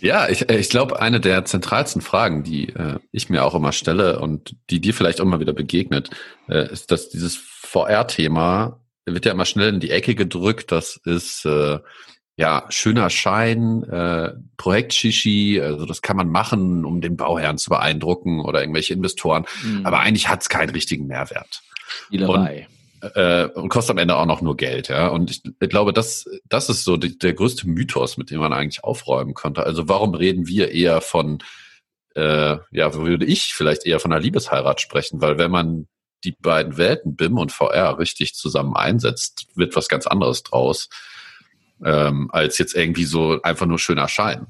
Ja, ich, ich glaube, eine der zentralsten Fragen, die äh, ich mir auch immer stelle und die dir vielleicht auch immer wieder begegnet, äh, ist, dass dieses VR-Thema wird ja immer schnell in die Ecke gedrückt. Das ist äh, ja schöner Schein, äh, Projekt Shishi, also das kann man machen, um den Bauherrn zu beeindrucken oder irgendwelche Investoren. Mhm. Aber eigentlich hat es keinen richtigen Mehrwert. Spielerei. Und äh, und kostet am Ende auch noch nur Geld, ja. Und ich, ich glaube, das, das ist so die, der größte Mythos, mit dem man eigentlich aufräumen könnte. Also warum reden wir eher von, äh, ja, würde ich vielleicht eher von einer Liebesheirat sprechen? Weil wenn man die beiden Welten, BIM und VR, richtig zusammen einsetzt, wird was ganz anderes draus, ähm, als jetzt irgendwie so einfach nur schöner Schein.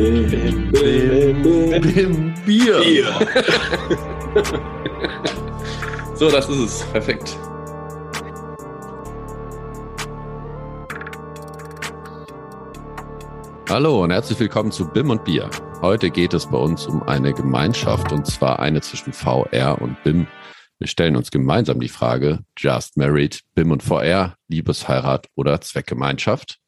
Bim, bim, bim, bim, Bier. Bier. so, das ist es. Perfekt. Hallo und herzlich willkommen zu BIM und Bier. Heute geht es bei uns um eine Gemeinschaft und zwar eine zwischen VR und BIM. Wir stellen uns gemeinsam die Frage, Just Married, BIM und VR, Liebesheirat oder Zweckgemeinschaft?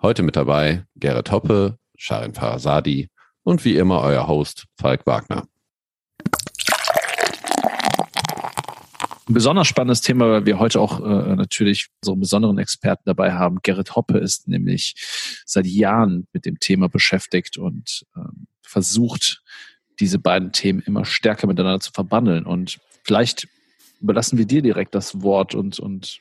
Heute mit dabei Gerrit Hoppe, Sharin Farasadi und wie immer euer Host Falk Wagner. Ein besonders spannendes Thema, weil wir heute auch äh, natürlich einen besonderen Experten dabei haben. Gerrit Hoppe ist nämlich seit Jahren mit dem Thema beschäftigt und ähm, versucht, diese beiden Themen immer stärker miteinander zu verbandeln. Und vielleicht überlassen wir dir direkt das Wort und, und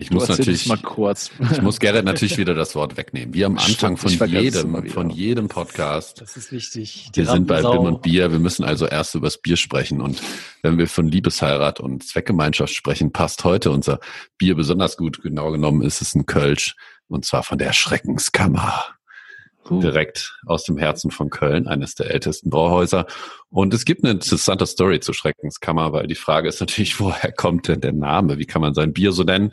ich muss natürlich mal kurz. Ich muss Gerrit natürlich wieder das Wort wegnehmen. Wir am Anfang von jedem, von jedem Podcast. Das ist wichtig. Wir sind bei BIM und Bier. Wir müssen also erst über das Bier sprechen. Und wenn wir von Liebesheirat und Zweckgemeinschaft sprechen, passt heute unser Bier besonders gut. Genau genommen ist es ein Kölsch. Und zwar von der Schreckenskammer. Uh. Direkt aus dem Herzen von Köln, eines der ältesten Brauhäuser. Und es gibt eine interessante Story zur Schreckenskammer, weil die Frage ist natürlich, woher kommt denn der Name? Wie kann man sein Bier so nennen?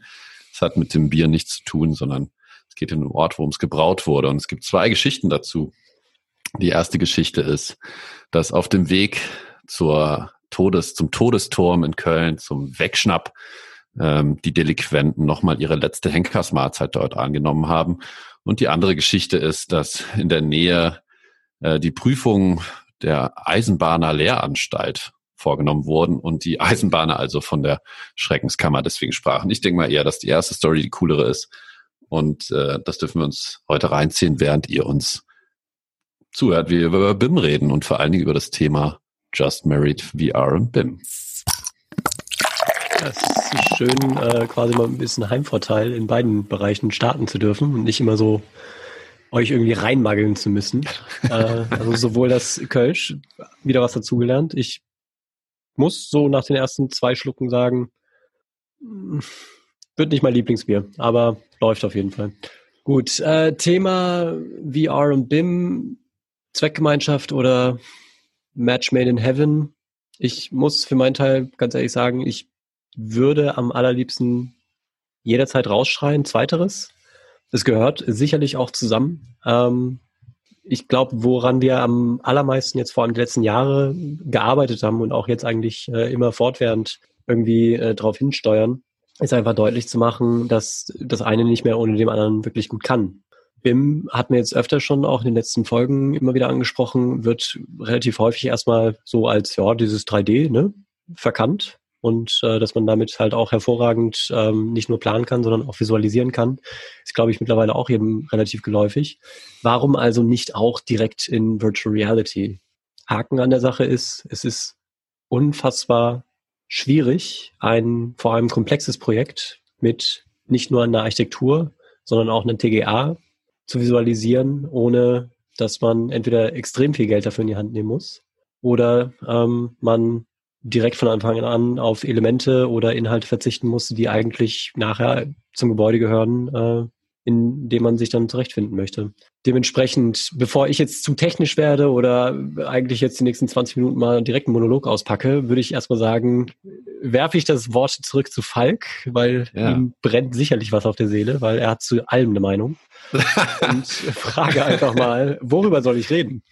Es hat mit dem Bier nichts zu tun, sondern es geht in den Ort, wo es gebraut wurde. Und es gibt zwei Geschichten dazu. Die erste Geschichte ist, dass auf dem Weg zur Todes, zum Todesturm in Köln, zum Wegschnapp, ähm, die Delinquenten nochmal ihre letzte Henkersmahlzeit dort angenommen haben. Und die andere Geschichte ist, dass in der Nähe äh, die Prüfung der Eisenbahner Lehranstalt vorgenommen wurden und die Eisenbahner also von der Schreckenskammer deswegen sprachen. Ich denke mal eher, dass die erste Story die coolere ist. Und äh, das dürfen wir uns heute reinziehen, während ihr uns zuhört, wie wir über BIM reden und vor allen Dingen über das Thema Just Married VR und BIM. Es ist schön, äh, quasi mal ein bisschen Heimvorteil in beiden Bereichen starten zu dürfen und nicht immer so euch irgendwie reinmageln zu müssen. äh, also sowohl das Kölsch, wieder was dazugelernt. Ich muss so nach den ersten zwei Schlucken sagen, wird nicht mein Lieblingsbier, aber läuft auf jeden Fall. Gut, äh, Thema VR und BIM, Zweckgemeinschaft oder Match Made in Heaven. Ich muss für meinen Teil ganz ehrlich sagen, ich würde am allerliebsten jederzeit rausschreien, zweiteres. Es gehört sicherlich auch zusammen. Ähm, ich glaube, woran wir am allermeisten jetzt vor allem die letzten Jahre gearbeitet haben und auch jetzt eigentlich äh, immer fortwährend irgendwie äh, darauf hinsteuern, ist einfach deutlich zu machen, dass das eine nicht mehr ohne dem anderen wirklich gut kann. BIM hat mir jetzt öfter schon auch in den letzten Folgen immer wieder angesprochen, wird relativ häufig erstmal so als, ja, dieses 3D, ne, verkannt und äh, dass man damit halt auch hervorragend ähm, nicht nur planen kann, sondern auch visualisieren kann, ist, glaube ich, mittlerweile auch eben relativ geläufig. Warum also nicht auch direkt in Virtual Reality? Haken an der Sache ist, es ist unfassbar schwierig, ein vor allem komplexes Projekt mit nicht nur einer Architektur, sondern auch einer TGA zu visualisieren, ohne dass man entweder extrem viel Geld dafür in die Hand nehmen muss oder ähm, man direkt von Anfang an auf Elemente oder Inhalte verzichten musste, die eigentlich nachher zum Gebäude gehören, äh, in dem man sich dann zurechtfinden möchte. Dementsprechend, bevor ich jetzt zu technisch werde oder eigentlich jetzt die nächsten 20 Minuten mal direkt einen Monolog auspacke, würde ich erstmal sagen, werfe ich das Wort zurück zu Falk, weil ja. ihm brennt sicherlich was auf der Seele, weil er hat zu allem eine Meinung. Und frage einfach mal, worüber soll ich reden?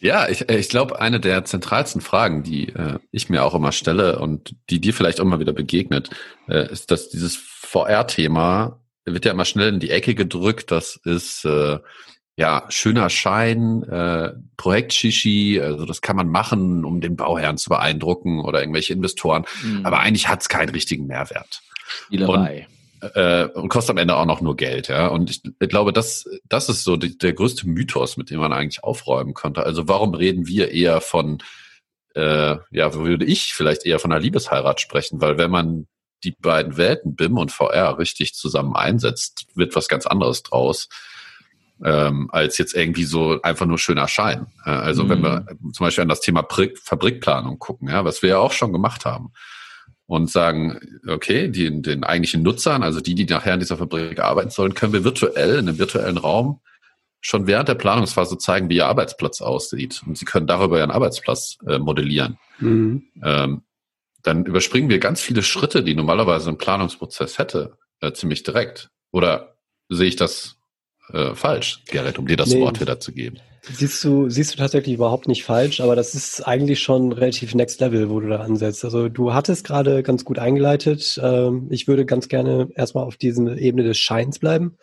Ja, ich, ich glaube, eine der zentralsten Fragen, die äh, ich mir auch immer stelle und die dir vielleicht auch immer wieder begegnet, äh, ist, dass dieses VR-Thema wird ja immer schnell in die Ecke gedrückt. Das ist äh, ja schöner Schein, äh, Projekt Shishi, also das kann man machen, um den Bauherrn zu beeindrucken oder irgendwelche Investoren. Mhm. Aber eigentlich hat es keinen richtigen Mehrwert. Spielerei. Und, äh, und kostet am Ende auch noch nur Geld, ja. Und ich, ich glaube, das, das ist so die, der größte Mythos, mit dem man eigentlich aufräumen könnte. Also warum reden wir eher von, äh, ja, würde ich vielleicht eher von einer Liebesheirat sprechen? Weil wenn man die beiden Welten, BIM und VR, richtig zusammen einsetzt, wird was ganz anderes draus. Ähm, als jetzt irgendwie so einfach nur schöner Schein. Also mhm. wenn wir mhm. zum Beispiel an das Thema Fabrikplanung gucken, ja, was wir ja auch schon gemacht haben und sagen, okay, die, den eigentlichen Nutzern, also die, die nachher in dieser Fabrik arbeiten sollen, können wir virtuell in einem virtuellen Raum schon während der Planungsphase zeigen, wie ihr Arbeitsplatz aussieht. Und sie können darüber ihren Arbeitsplatz äh, modellieren. Mhm. Ähm, dann überspringen wir ganz viele Schritte, die normalerweise ein Planungsprozess hätte, äh, ziemlich direkt. Oder sehe ich das äh, falsch, Gerrit, um dir das nee, Wort wieder zu geben? Siehst du, siehst du tatsächlich überhaupt nicht falsch, aber das ist eigentlich schon relativ next level, wo du da ansetzt. Also du hattest gerade ganz gut eingeleitet. Ähm, ich würde ganz gerne erstmal auf diese Ebene des Scheins bleiben.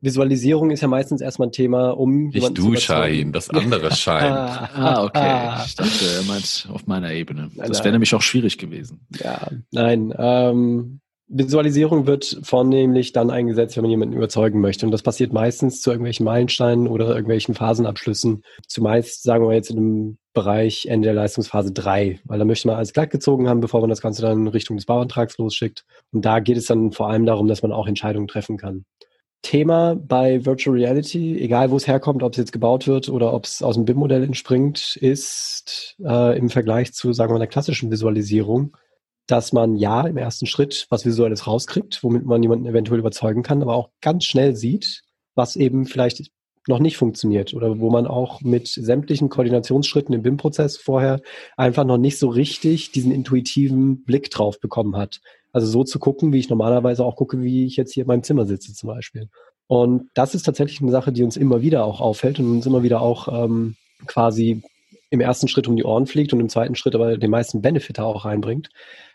Visualisierung ist ja meistens erstmal ein Thema, um Nicht du, Schein, das andere Schein. ah, okay. Ich dachte, er meint auf meiner Ebene. Das wäre nämlich auch schwierig gewesen. Ja, nein. Ähm, Visualisierung wird vornehmlich dann eingesetzt, wenn man jemanden überzeugen möchte. Und das passiert meistens zu irgendwelchen Meilensteinen oder irgendwelchen Phasenabschlüssen. Zumeist, sagen wir jetzt in einem Bereich Ende der Leistungsphase 3, weil da möchte man alles glatt gezogen haben, bevor man das Ganze dann in Richtung des Bauantrags losschickt. Und da geht es dann vor allem darum, dass man auch Entscheidungen treffen kann. Thema bei Virtual Reality, egal wo es herkommt, ob es jetzt gebaut wird oder ob es aus dem BIM-Modell entspringt, ist äh, im Vergleich zu, sagen wir mal, einer klassischen Visualisierung, dass man ja im ersten Schritt was Visuelles rauskriegt, womit man jemanden eventuell überzeugen kann, aber auch ganz schnell sieht, was eben vielleicht noch nicht funktioniert oder wo man auch mit sämtlichen Koordinationsschritten im BIM-Prozess vorher einfach noch nicht so richtig diesen intuitiven Blick drauf bekommen hat. Also so zu gucken, wie ich normalerweise auch gucke, wie ich jetzt hier in meinem Zimmer sitze zum Beispiel. Und das ist tatsächlich eine Sache, die uns immer wieder auch auffällt und uns immer wieder auch ähm, quasi im ersten Schritt um die Ohren fliegt und im zweiten Schritt aber den meisten Benefit auch reinbringt,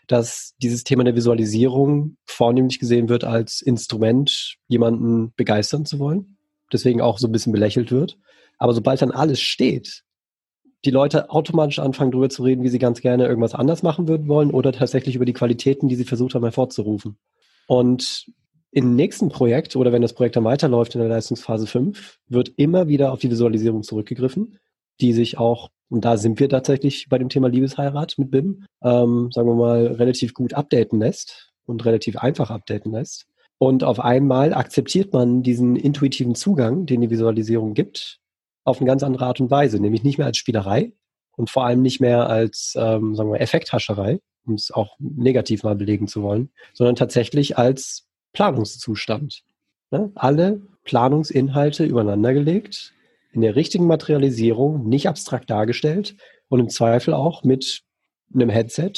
dass dieses Thema der Visualisierung vornehmlich gesehen wird als Instrument, jemanden begeistern zu wollen. Deswegen auch so ein bisschen belächelt wird. Aber sobald dann alles steht, die Leute automatisch anfangen, darüber zu reden, wie sie ganz gerne irgendwas anders machen würden wollen oder tatsächlich über die Qualitäten, die sie versucht haben, hervorzurufen. Und im nächsten Projekt oder wenn das Projekt dann weiterläuft in der Leistungsphase 5, wird immer wieder auf die Visualisierung zurückgegriffen, die sich auch, und da sind wir tatsächlich bei dem Thema Liebesheirat mit BIM, ähm, sagen wir mal, relativ gut updaten lässt und relativ einfach updaten lässt. Und auf einmal akzeptiert man diesen intuitiven Zugang, den die Visualisierung gibt, auf eine ganz andere Art und Weise, nämlich nicht mehr als Spielerei und vor allem nicht mehr als, ähm, sagen wir, Effekthascherei, um es auch negativ mal belegen zu wollen, sondern tatsächlich als Planungszustand. Ne? Alle Planungsinhalte übereinander gelegt, in der richtigen Materialisierung, nicht abstrakt dargestellt und im Zweifel auch mit einem Headset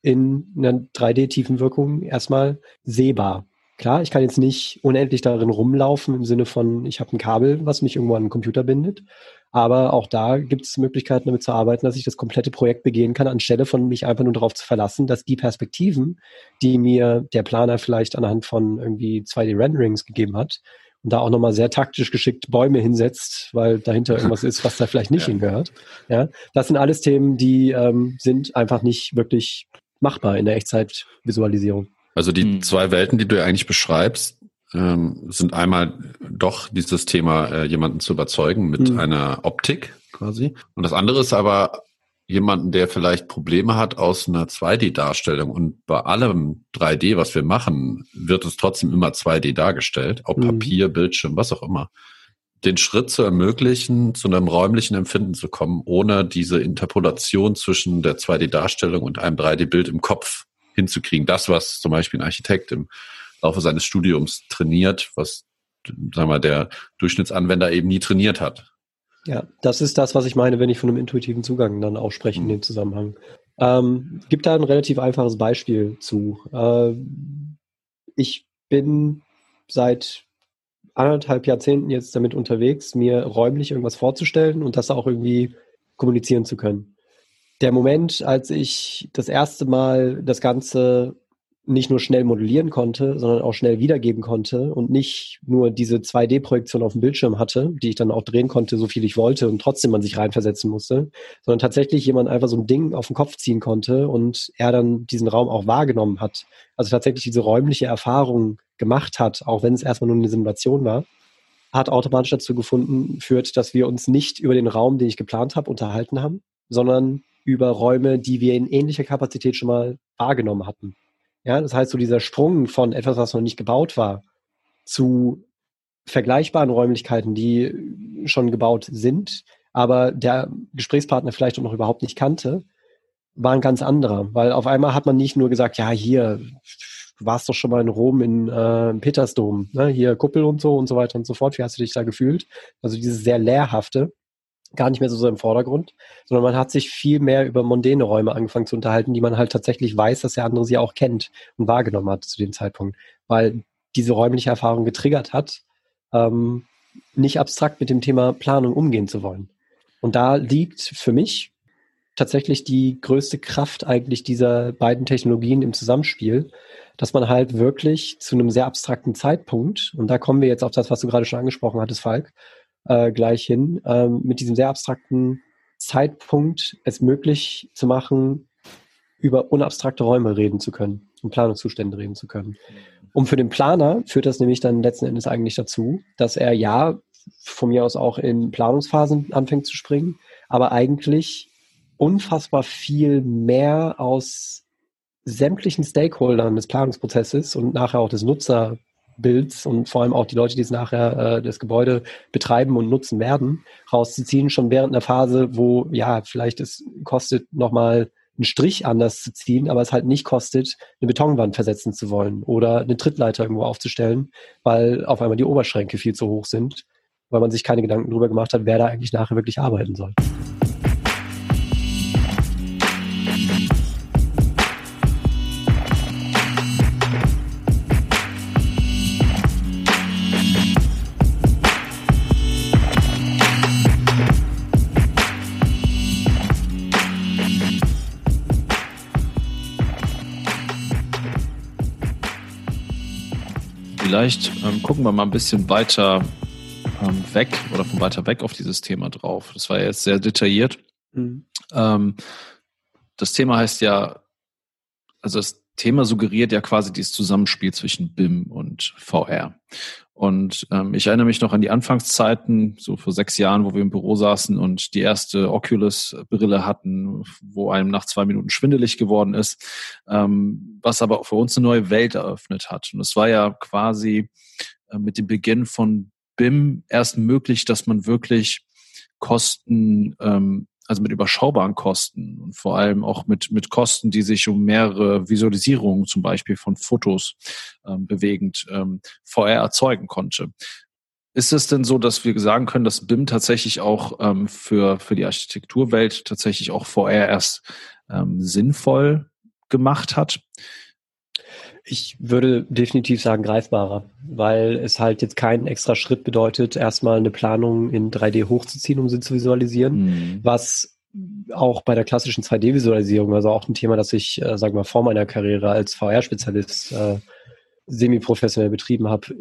in einer 3D-Tiefenwirkung erstmal sehbar. Klar, ich kann jetzt nicht unendlich darin rumlaufen im Sinne von, ich habe ein Kabel, was mich irgendwo an den Computer bindet. Aber auch da gibt es Möglichkeiten, damit zu arbeiten, dass ich das komplette Projekt begehen kann, anstelle von mich einfach nur darauf zu verlassen, dass die Perspektiven, die mir der Planer vielleicht anhand von irgendwie 2D-Renderings gegeben hat, und da auch nochmal sehr taktisch geschickt Bäume hinsetzt, weil dahinter irgendwas ist, was da vielleicht nicht ja. hingehört. Ja, das sind alles Themen, die ähm, sind einfach nicht wirklich machbar in der Echtzeitvisualisierung. Also die mhm. zwei Welten, die du eigentlich beschreibst, ähm, sind einmal doch dieses Thema, äh, jemanden zu überzeugen mit mhm. einer Optik quasi. Und das andere ist aber jemanden, der vielleicht Probleme hat aus einer 2D-Darstellung. Und bei allem 3D, was wir machen, wird es trotzdem immer 2D dargestellt, ob mhm. Papier, Bildschirm, was auch immer. Den Schritt zu ermöglichen, zu einem räumlichen Empfinden zu kommen, ohne diese Interpolation zwischen der 2D-Darstellung und einem 3D-Bild im Kopf hinzukriegen. Das, was zum Beispiel ein Architekt im Laufe seines Studiums trainiert, was sagen wir, der Durchschnittsanwender eben nie trainiert hat. Ja, das ist das, was ich meine, wenn ich von einem intuitiven Zugang dann auch spreche in mhm. dem Zusammenhang. Ähm, gibt da ein relativ einfaches Beispiel zu. Äh, ich bin seit anderthalb Jahrzehnten jetzt damit unterwegs, mir räumlich irgendwas vorzustellen und das auch irgendwie kommunizieren zu können. Der Moment, als ich das erste Mal das Ganze nicht nur schnell modellieren konnte, sondern auch schnell wiedergeben konnte und nicht nur diese 2D-Projektion auf dem Bildschirm hatte, die ich dann auch drehen konnte, so viel ich wollte und trotzdem man sich reinversetzen musste, sondern tatsächlich jemand einfach so ein Ding auf den Kopf ziehen konnte und er dann diesen Raum auch wahrgenommen hat. Also tatsächlich diese räumliche Erfahrung gemacht hat, auch wenn es erstmal nur eine Simulation war, hat automatisch dazu gefunden, führt, dass wir uns nicht über den Raum, den ich geplant habe, unterhalten haben, sondern über Räume, die wir in ähnlicher Kapazität schon mal wahrgenommen hatten. Ja, das heißt, so dieser Sprung von etwas, was noch nicht gebaut war, zu vergleichbaren Räumlichkeiten, die schon gebaut sind, aber der Gesprächspartner vielleicht auch noch überhaupt nicht kannte, war ein ganz anderer. Weil auf einmal hat man nicht nur gesagt, ja, hier, du warst doch schon mal in Rom in äh, Petersdom, ne? hier Kuppel und so und so weiter und so fort. Wie hast du dich da gefühlt? Also dieses sehr lehrhafte, gar nicht mehr so, so im Vordergrund, sondern man hat sich viel mehr über mondäne Räume angefangen zu unterhalten, die man halt tatsächlich weiß, dass der andere sie auch kennt und wahrgenommen hat zu dem Zeitpunkt, weil diese räumliche Erfahrung getriggert hat, ähm, nicht abstrakt mit dem Thema Planung umgehen zu wollen. Und da liegt für mich tatsächlich die größte Kraft eigentlich dieser beiden Technologien im Zusammenspiel, dass man halt wirklich zu einem sehr abstrakten Zeitpunkt, und da kommen wir jetzt auf das, was du gerade schon angesprochen hattest, Falk, äh, gleich hin, ähm, mit diesem sehr abstrakten Zeitpunkt es möglich zu machen, über unabstrakte Räume reden zu können und Planungszustände reden zu können. Und für den Planer führt das nämlich dann letzten Endes eigentlich dazu, dass er ja von mir aus auch in Planungsphasen anfängt zu springen, aber eigentlich unfassbar viel mehr aus sämtlichen Stakeholdern des Planungsprozesses und nachher auch des Nutzer Bilds und vor allem auch die Leute, die es nachher äh, das Gebäude betreiben und nutzen werden, rauszuziehen, schon während einer Phase, wo ja, vielleicht es kostet nochmal einen Strich anders zu ziehen, aber es halt nicht kostet, eine Betonwand versetzen zu wollen oder eine Trittleiter irgendwo aufzustellen, weil auf einmal die Oberschränke viel zu hoch sind, weil man sich keine Gedanken darüber gemacht hat, wer da eigentlich nachher wirklich arbeiten soll. Vielleicht ähm, gucken wir mal ein bisschen weiter ähm, weg oder von weiter weg auf dieses Thema drauf. Das war jetzt sehr detailliert. Mhm. Ähm, das Thema heißt ja, also das Thema suggeriert ja quasi dieses Zusammenspiel zwischen BIM und VR. Und ähm, ich erinnere mich noch an die Anfangszeiten, so vor sechs Jahren, wo wir im Büro saßen und die erste Oculus-Brille hatten, wo einem nach zwei Minuten schwindelig geworden ist, ähm, was aber für uns eine neue Welt eröffnet hat. Und es war ja quasi äh, mit dem Beginn von BIM erst möglich, dass man wirklich Kosten ähm, also mit überschaubaren Kosten und vor allem auch mit, mit Kosten, die sich um mehrere Visualisierungen zum Beispiel von Fotos ähm, bewegend ähm, VR erzeugen konnte. Ist es denn so, dass wir sagen können, dass BIM tatsächlich auch ähm, für, für die Architekturwelt tatsächlich auch VR erst ähm, sinnvoll gemacht hat? Ich würde definitiv sagen greifbarer, weil es halt jetzt keinen extra Schritt bedeutet, erstmal eine Planung in 3D hochzuziehen, um sie zu visualisieren, mhm. was auch bei der klassischen 2D-Visualisierung, also auch ein Thema, das ich, äh, sagen wir mal, vor meiner Karriere als VR-Spezialist äh, semi-professionell betrieben habe,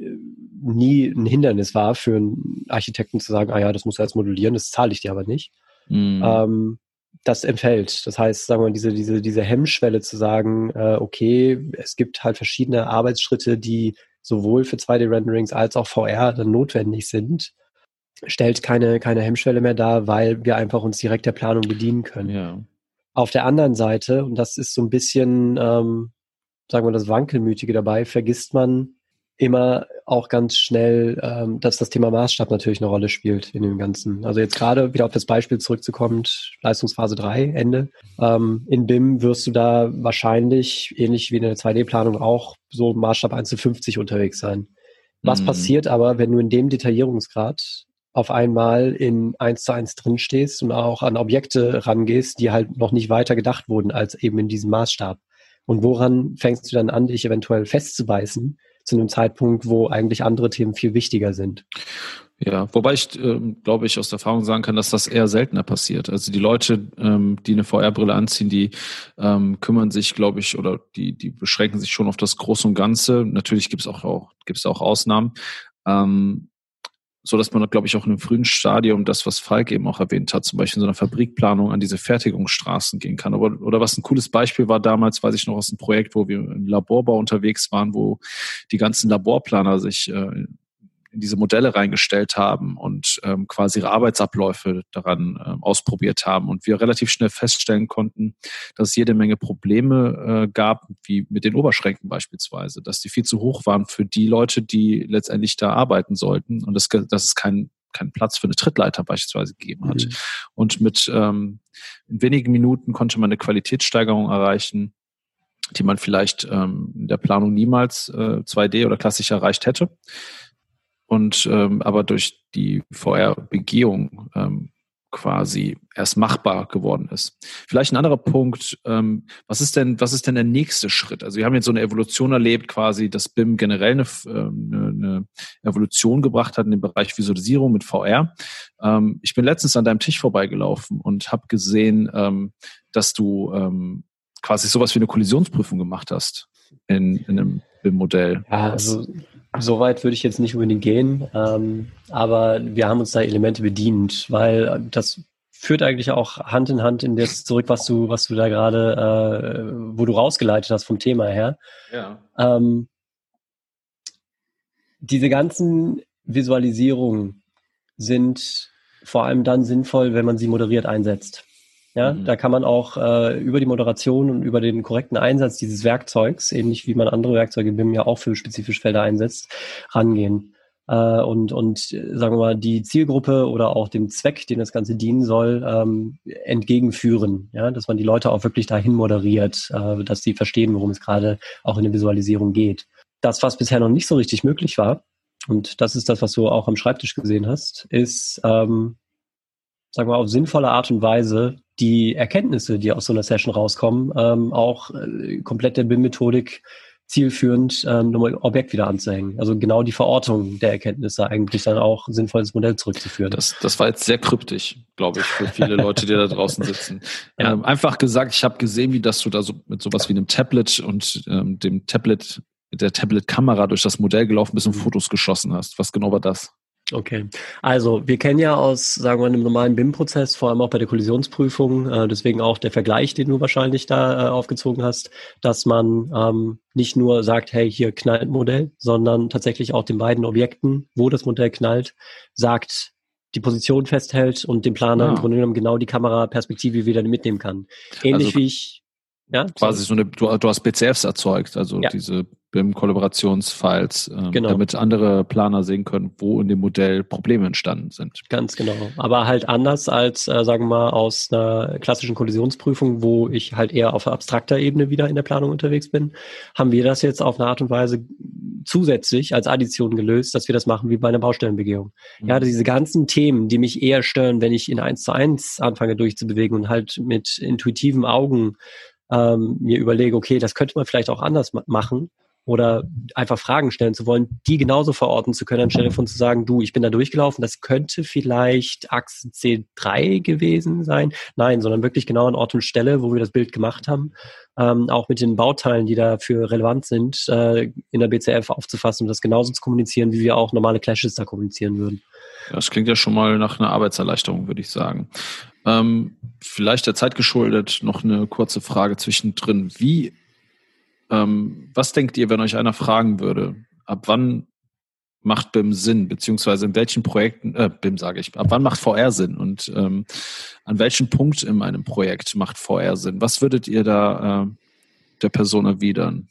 nie ein Hindernis war für einen Architekten zu sagen, ah ja, das muss er jetzt modulieren, das zahle ich dir aber nicht. Mhm. Ähm, das entfällt. Das heißt, sagen wir mal, diese, diese, diese Hemmschwelle zu sagen, äh, okay, es gibt halt verschiedene Arbeitsschritte, die sowohl für 2D-Renderings als auch VR dann notwendig sind, stellt keine, keine Hemmschwelle mehr dar, weil wir einfach uns direkt der Planung bedienen können. Ja. Auf der anderen Seite, und das ist so ein bisschen, ähm, sagen wir, das Wankelmütige dabei, vergisst man, immer auch ganz schnell, ähm, dass das Thema Maßstab natürlich eine Rolle spielt in dem Ganzen. Also jetzt gerade wieder auf das Beispiel zurückzukommen, Leistungsphase 3, Ende. Ähm, in BIM wirst du da wahrscheinlich, ähnlich wie in der 2D-Planung auch, so Maßstab 1 zu 50 unterwegs sein. Was mhm. passiert aber, wenn du in dem Detaillierungsgrad auf einmal in eins zu eins drinstehst und auch an Objekte rangehst, die halt noch nicht weiter gedacht wurden als eben in diesem Maßstab. Und woran fängst du dann an, dich eventuell festzubeißen zu einem Zeitpunkt, wo eigentlich andere Themen viel wichtiger sind? Ja, wobei ich, ähm, glaube ich, aus Erfahrung sagen kann, dass das eher seltener passiert. Also die Leute, ähm, die eine VR-Brille anziehen, die ähm, kümmern sich, glaube ich, oder die, die beschränken sich schon auf das Große und Ganze. Natürlich gibt es auch, auch, auch Ausnahmen. Ähm, so dass man, glaube ich, auch in einem frühen Stadium das, was Falk eben auch erwähnt hat, zum Beispiel in so einer Fabrikplanung an diese Fertigungsstraßen gehen kann. Aber, oder was ein cooles Beispiel war damals, weiß ich noch aus einem Projekt, wo wir im Laborbau unterwegs waren, wo die ganzen Laborplaner sich äh, in diese Modelle reingestellt haben und ähm, quasi ihre Arbeitsabläufe daran ähm, ausprobiert haben. Und wir relativ schnell feststellen konnten, dass es jede Menge Probleme äh, gab, wie mit den Oberschränken beispielsweise, dass die viel zu hoch waren für die Leute, die letztendlich da arbeiten sollten und dass, dass es kein keinen Platz für eine Trittleiter beispielsweise gegeben hat. Mhm. Und mit ähm, in wenigen Minuten konnte man eine Qualitätssteigerung erreichen, die man vielleicht ähm, in der Planung niemals äh, 2D oder klassisch erreicht hätte und ähm, aber durch die VR-Begehung ähm, quasi erst machbar geworden ist. Vielleicht ein anderer Punkt, ähm, was ist denn, was ist denn der nächste Schritt? Also wir haben jetzt so eine Evolution erlebt, quasi, dass BIM generell eine, ähm, eine, eine Evolution gebracht hat in dem Bereich Visualisierung mit VR. Ähm, ich bin letztens an deinem Tisch vorbeigelaufen und habe gesehen, ähm, dass du ähm, quasi sowas wie eine Kollisionsprüfung gemacht hast in, in einem BIM-Modell. Ja, also so weit würde ich jetzt nicht unbedingt gehen, ähm, aber wir haben uns da Elemente bedient, weil das führt eigentlich auch Hand in Hand in das zurück, was du, was du da gerade, äh, wo du rausgeleitet hast vom Thema her. Ja. Ähm, diese ganzen Visualisierungen sind vor allem dann sinnvoll, wenn man sie moderiert einsetzt. Ja, mhm. da kann man auch äh, über die Moderation und über den korrekten Einsatz dieses Werkzeugs, ähnlich wie man andere Werkzeuge BIM ja auch für spezifische Felder einsetzt, rangehen. Äh, und, und sagen wir mal, die Zielgruppe oder auch dem Zweck, den das Ganze dienen soll, ähm, entgegenführen. Ja, dass man die Leute auch wirklich dahin moderiert, äh, dass sie verstehen, worum es gerade auch in der Visualisierung geht. Das, was bisher noch nicht so richtig möglich war, und das ist das, was du auch am Schreibtisch gesehen hast, ist, ähm, sagen wir, auf sinnvolle Art und Weise die Erkenntnisse, die aus so einer Session rauskommen, ähm, auch äh, komplett der BIM-Methodik zielführend ähm, nochmal Objekt wieder anzuhängen. Also genau die Verortung der Erkenntnisse eigentlich dann auch sinnvoll ins Modell zurückzuführen. Das, das war jetzt sehr kryptisch, glaube ich, für viele Leute, die da draußen sitzen. Ja. Ähm, einfach gesagt, ich habe gesehen, wie dass du da so mit sowas wie einem Tablet und ähm, dem Tablet, der Tablet-Kamera durch das Modell gelaufen bist und mhm. Fotos geschossen hast. Was genau war das? Okay. Also wir kennen ja aus, sagen wir, einem normalen BIM-Prozess, vor allem auch bei der Kollisionsprüfung, äh, deswegen auch der Vergleich, den du wahrscheinlich da äh, aufgezogen hast, dass man ähm, nicht nur sagt, hey, hier knallt ein Modell, sondern tatsächlich auch den beiden Objekten, wo das Modell knallt, sagt, die Position festhält und dem Planer ah. im Grunde genommen genau die Kameraperspektive wieder mitnehmen kann. Ähnlich also, wie ich ja, quasi so eine, du, du hast BCFs erzeugt, also ja. diese BIM-Kollaborationsfiles, ähm, genau. damit andere Planer sehen können, wo in dem Modell Probleme entstanden sind. Ganz genau. Aber halt anders als, äh, sagen wir mal, aus einer klassischen Kollisionsprüfung, wo ich halt eher auf abstrakter Ebene wieder in der Planung unterwegs bin, haben wir das jetzt auf eine Art und Weise zusätzlich als Addition gelöst, dass wir das machen wie bei einer Baustellenbegehung. Mhm. Ja, diese ganzen Themen, die mich eher stören, wenn ich in eins zu eins anfange durchzubewegen und halt mit intuitiven Augen ähm, mir überlege, okay, das könnte man vielleicht auch anders machen, oder einfach Fragen stellen zu wollen, die genauso verorten zu können, anstelle von zu sagen, du, ich bin da durchgelaufen, das könnte vielleicht Achse C3 gewesen sein. Nein, sondern wirklich genau an Ort und Stelle, wo wir das Bild gemacht haben, ähm, auch mit den Bauteilen, die dafür relevant sind, äh, in der BCF aufzufassen und das genauso zu kommunizieren, wie wir auch normale Clashes da kommunizieren würden. Das klingt ja schon mal nach einer Arbeitserleichterung, würde ich sagen. Ähm, vielleicht der Zeit geschuldet noch eine kurze Frage zwischendrin. Wie ähm, was denkt ihr, wenn euch einer fragen würde, ab wann macht BIM Sinn, beziehungsweise in welchen Projekten, äh, BIM sage ich, ab wann macht VR Sinn und ähm, an welchem Punkt in einem Projekt macht VR Sinn? Was würdet ihr da äh, der Person erwidern?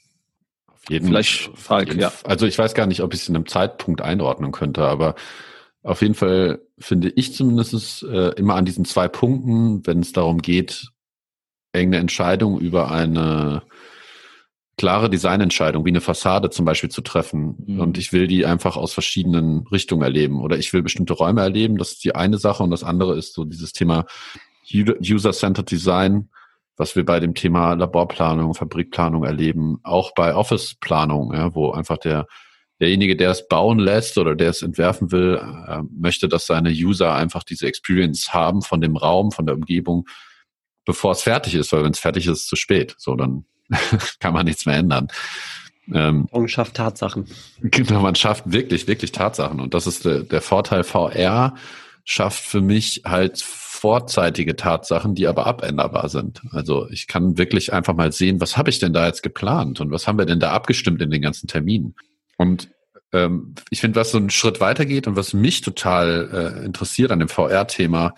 Auf jeden, Vielleicht Falk, jeden, ja. Also ich weiß gar nicht, ob ich es in einem Zeitpunkt einordnen könnte, aber auf jeden Fall finde ich zumindest äh, immer an diesen zwei Punkten, wenn es darum geht, irgendeine Entscheidung über eine klare Designentscheidungen, wie eine Fassade zum Beispiel zu treffen. Mhm. Und ich will die einfach aus verschiedenen Richtungen erleben. Oder ich will bestimmte Räume erleben. Das ist die eine Sache. Und das andere ist so dieses Thema User-Centered Design, was wir bei dem Thema Laborplanung, Fabrikplanung erleben, auch bei Office-Planung, ja, wo einfach der derjenige, der es bauen lässt oder der es entwerfen will, äh, möchte, dass seine User einfach diese Experience haben von dem Raum, von der Umgebung, bevor es fertig ist, weil wenn es fertig ist, ist es zu spät. So, dann kann man nichts mehr ändern. Ähm, und schafft Tatsachen. Genau, man schafft wirklich, wirklich Tatsachen. Und das ist der, der Vorteil VR, schafft für mich halt vorzeitige Tatsachen, die aber abänderbar sind. Also ich kann wirklich einfach mal sehen, was habe ich denn da jetzt geplant und was haben wir denn da abgestimmt in den ganzen Terminen. Und ähm, ich finde, was so einen Schritt weitergeht und was mich total äh, interessiert an dem VR-Thema,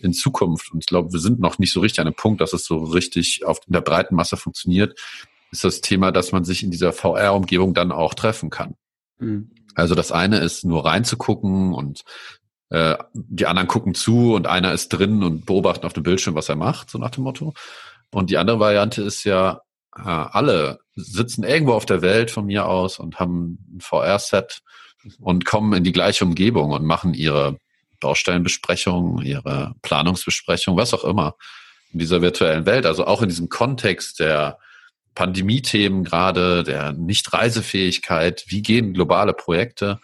in Zukunft, und ich glaube, wir sind noch nicht so richtig an dem Punkt, dass es so richtig auf in der breiten Masse funktioniert, ist das Thema, dass man sich in dieser VR-Umgebung dann auch treffen kann. Mhm. Also das eine ist nur reinzugucken und äh, die anderen gucken zu und einer ist drin und beobachten auf dem Bildschirm, was er macht, so nach dem Motto. Und die andere Variante ist ja, äh, alle sitzen irgendwo auf der Welt von mir aus und haben ein VR-Set und kommen in die gleiche Umgebung und machen ihre Baustellenbesprechung, ihre Planungsbesprechung, was auch immer in dieser virtuellen Welt. Also auch in diesem Kontext der Pandemie-Themen gerade, der Nicht-Reisefähigkeit, wie gehen globale Projekte,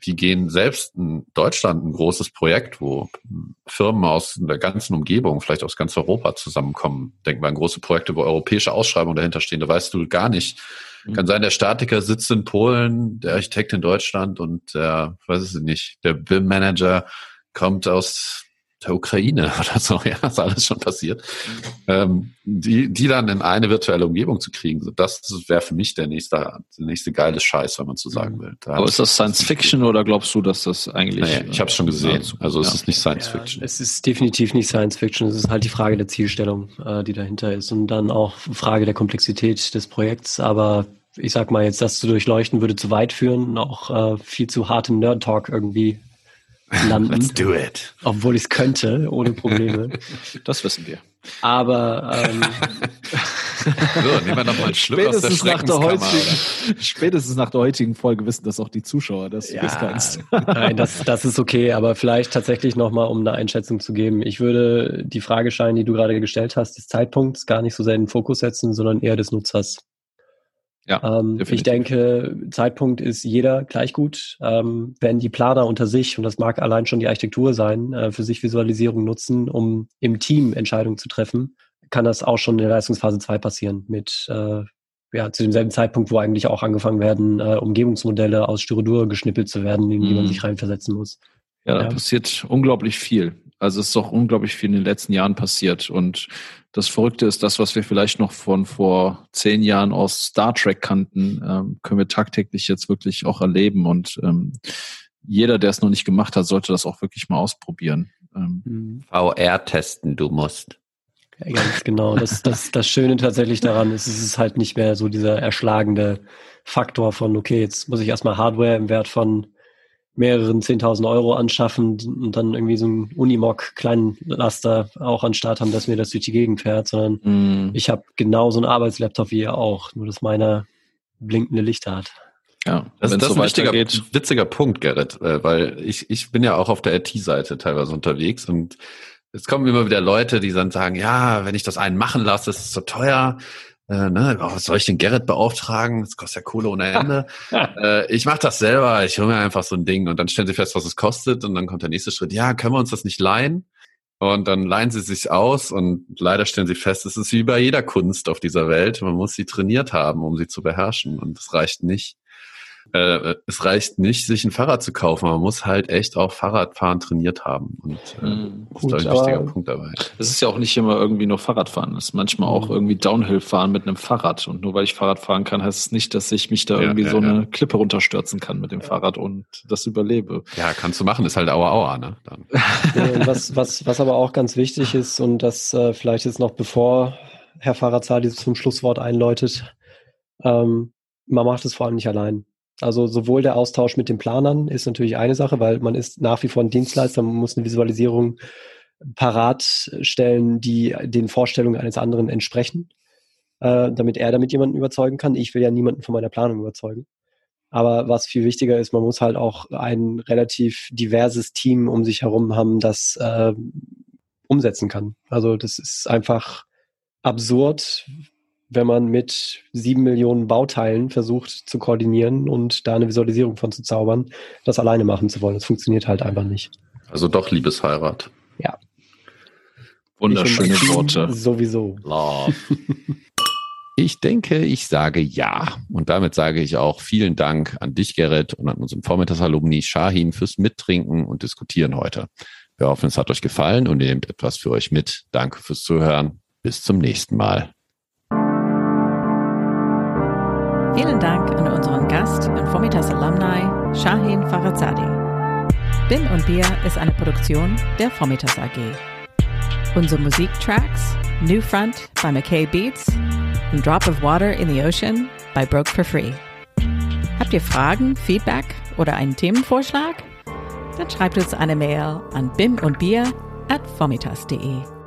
wie gehen selbst in Deutschland ein großes Projekt, wo Firmen aus der ganzen Umgebung, vielleicht aus ganz Europa zusammenkommen. Denken wir an große Projekte, wo europäische Ausschreibungen dahinter stehen. Da weißt du gar nicht. Mhm. Kann sein, der Statiker sitzt in Polen, der Architekt in Deutschland und der, weiß ich nicht, der BIM-Manager kommt aus der Ukraine oder so, ja, ist alles schon passiert, ähm, die, die dann in eine virtuelle Umgebung zu kriegen, das wäre für mich der nächste, der nächste geile Scheiß, wenn man so sagen will. Da Aber ist das Science Fiction oder glaubst du, dass das eigentlich? Naja, ich habe es schon gesehen, also es ja. ist nicht Science ja, Fiction. Es ist definitiv nicht Science Fiction, es ist halt die Frage der Zielstellung, äh, die dahinter ist und dann auch Frage der Komplexität des Projekts, aber ich sag mal jetzt, das zu durchleuchten würde zu weit führen, auch äh, viel zu hart im Nerd-Talk irgendwie landen. Let's do it. Obwohl ich es könnte, ohne Probleme. Das wissen wir. Aber ähm, so, nehmen wir noch mal einen Schluck spätestens aus der, nach der heutigen, Spätestens nach der heutigen Folge wissen das auch die Zuschauer, dass ja, du das kannst. Nein, das, das ist okay, aber vielleicht tatsächlich nochmal, um eine Einschätzung zu geben. Ich würde die Frageschein, die du gerade gestellt hast, des Zeitpunkts gar nicht so sehr in den Fokus setzen, sondern eher des Nutzers. Ja, ähm, ich denke, Zeitpunkt ist jeder gleich gut. Ähm, wenn die Planer unter sich, und das mag allein schon die Architektur sein, äh, für sich Visualisierung nutzen, um im Team Entscheidungen zu treffen, kann das auch schon in der Leistungsphase 2 passieren mit äh, ja, zu demselben Zeitpunkt, wo eigentlich auch angefangen werden, äh, Umgebungsmodelle aus Styrodur geschnippelt zu werden, in die mhm. man sich reinversetzen muss. Ja, da ja. passiert unglaublich viel. Also es ist doch unglaublich viel in den letzten Jahren passiert. Und das Verrückte ist, das, was wir vielleicht noch von vor zehn Jahren aus Star Trek kannten, ähm, können wir tagtäglich jetzt wirklich auch erleben. Und ähm, jeder, der es noch nicht gemacht hat, sollte das auch wirklich mal ausprobieren. Ähm, mhm. VR testen, du musst. Ja, ganz genau. Das, das, das Schöne tatsächlich daran ist, es ist halt nicht mehr so dieser erschlagende Faktor von, okay, jetzt muss ich erstmal Hardware im Wert von mehreren 10.000 Euro anschaffen und dann irgendwie so ein Unimog kleinen Laster auch an Start haben, dass mir das durch die Gegend fährt, sondern mm. ich habe genau so einen Arbeitslaptop wie ihr auch, nur dass meiner blinkende Lichter hat. Ja, das, das so ist ein wichtiger, witziger Punkt, Gerrit, äh, weil ich, ich bin ja auch auf der IT-Seite teilweise unterwegs und es kommen immer wieder Leute, die dann sagen, ja, wenn ich das einen machen lasse, das ist so teuer äh, ne, was soll ich den Gerrit beauftragen? Das kostet ja Kohle ohne Ende. äh, ich mache das selber, ich hole mir einfach so ein Ding und dann stellen sie fest, was es kostet und dann kommt der nächste Schritt, ja, können wir uns das nicht leihen? Und dann leihen sie sich aus und leider stellen sie fest, es ist wie bei jeder Kunst auf dieser Welt, man muss sie trainiert haben, um sie zu beherrschen und es reicht nicht äh, es reicht nicht, sich ein Fahrrad zu kaufen. Man muss halt echt auch Fahrradfahren trainiert haben. Und äh, mhm, das ist ein wichtiger Punkt dabei. Es ist ja auch nicht immer irgendwie nur Fahrradfahren. Es ist manchmal auch mhm. irgendwie Downhill fahren mit einem Fahrrad. Und nur weil ich Fahrrad fahren kann, heißt es nicht, dass ich mich da ja, irgendwie ja, so ja. eine Klippe runterstürzen kann mit dem Fahrrad und das überlebe. Ja, kannst du machen. Ist halt Aua Aua, ne? Dann. was, was, was aber auch ganz wichtig ist und das äh, vielleicht jetzt noch bevor Herr Fahrradzali zum Schlusswort einläutet, ähm, man macht es vor allem nicht allein. Also sowohl der Austausch mit den Planern ist natürlich eine Sache, weil man ist nach wie vor ein Dienstleister, man muss eine Visualisierung parat stellen, die den Vorstellungen eines anderen entsprechen. äh, damit er damit jemanden überzeugen kann. Ich will ja niemanden von meiner Planung überzeugen. Aber was viel wichtiger ist, man muss halt auch ein relativ diverses Team um sich herum haben, das äh, umsetzen kann. Also das ist einfach absurd, wenn man mit sieben Millionen Bauteilen versucht zu koordinieren und da eine Visualisierung von zu zaubern, das alleine machen zu wollen. Das funktioniert halt einfach nicht. Also doch Liebesheirat. Ja. Wunderschöne Worte. Sowieso. Love. Ich denke, ich sage ja. Und damit sage ich auch vielen Dank an dich, Gerrit, und an unseren Vormittagsalumni Shahin fürs Mittrinken und Diskutieren heute. Wir hoffen, es hat euch gefallen und ihr nehmt etwas für euch mit. Danke fürs Zuhören. Bis zum nächsten Mal. Vielen Dank an unseren Gast und Vormittags Alumni Shahin Farazadi. Bin und Bier ist eine Produktion der Vormittags AG. Unsere Musiktracks New Front bei McKay Beats und Drop of Water in the Ocean bei Broke for Free. Habt ihr Fragen, Feedback oder einen Themenvorschlag? Dann schreibt uns eine Mail an bim und bier at vomitas.de.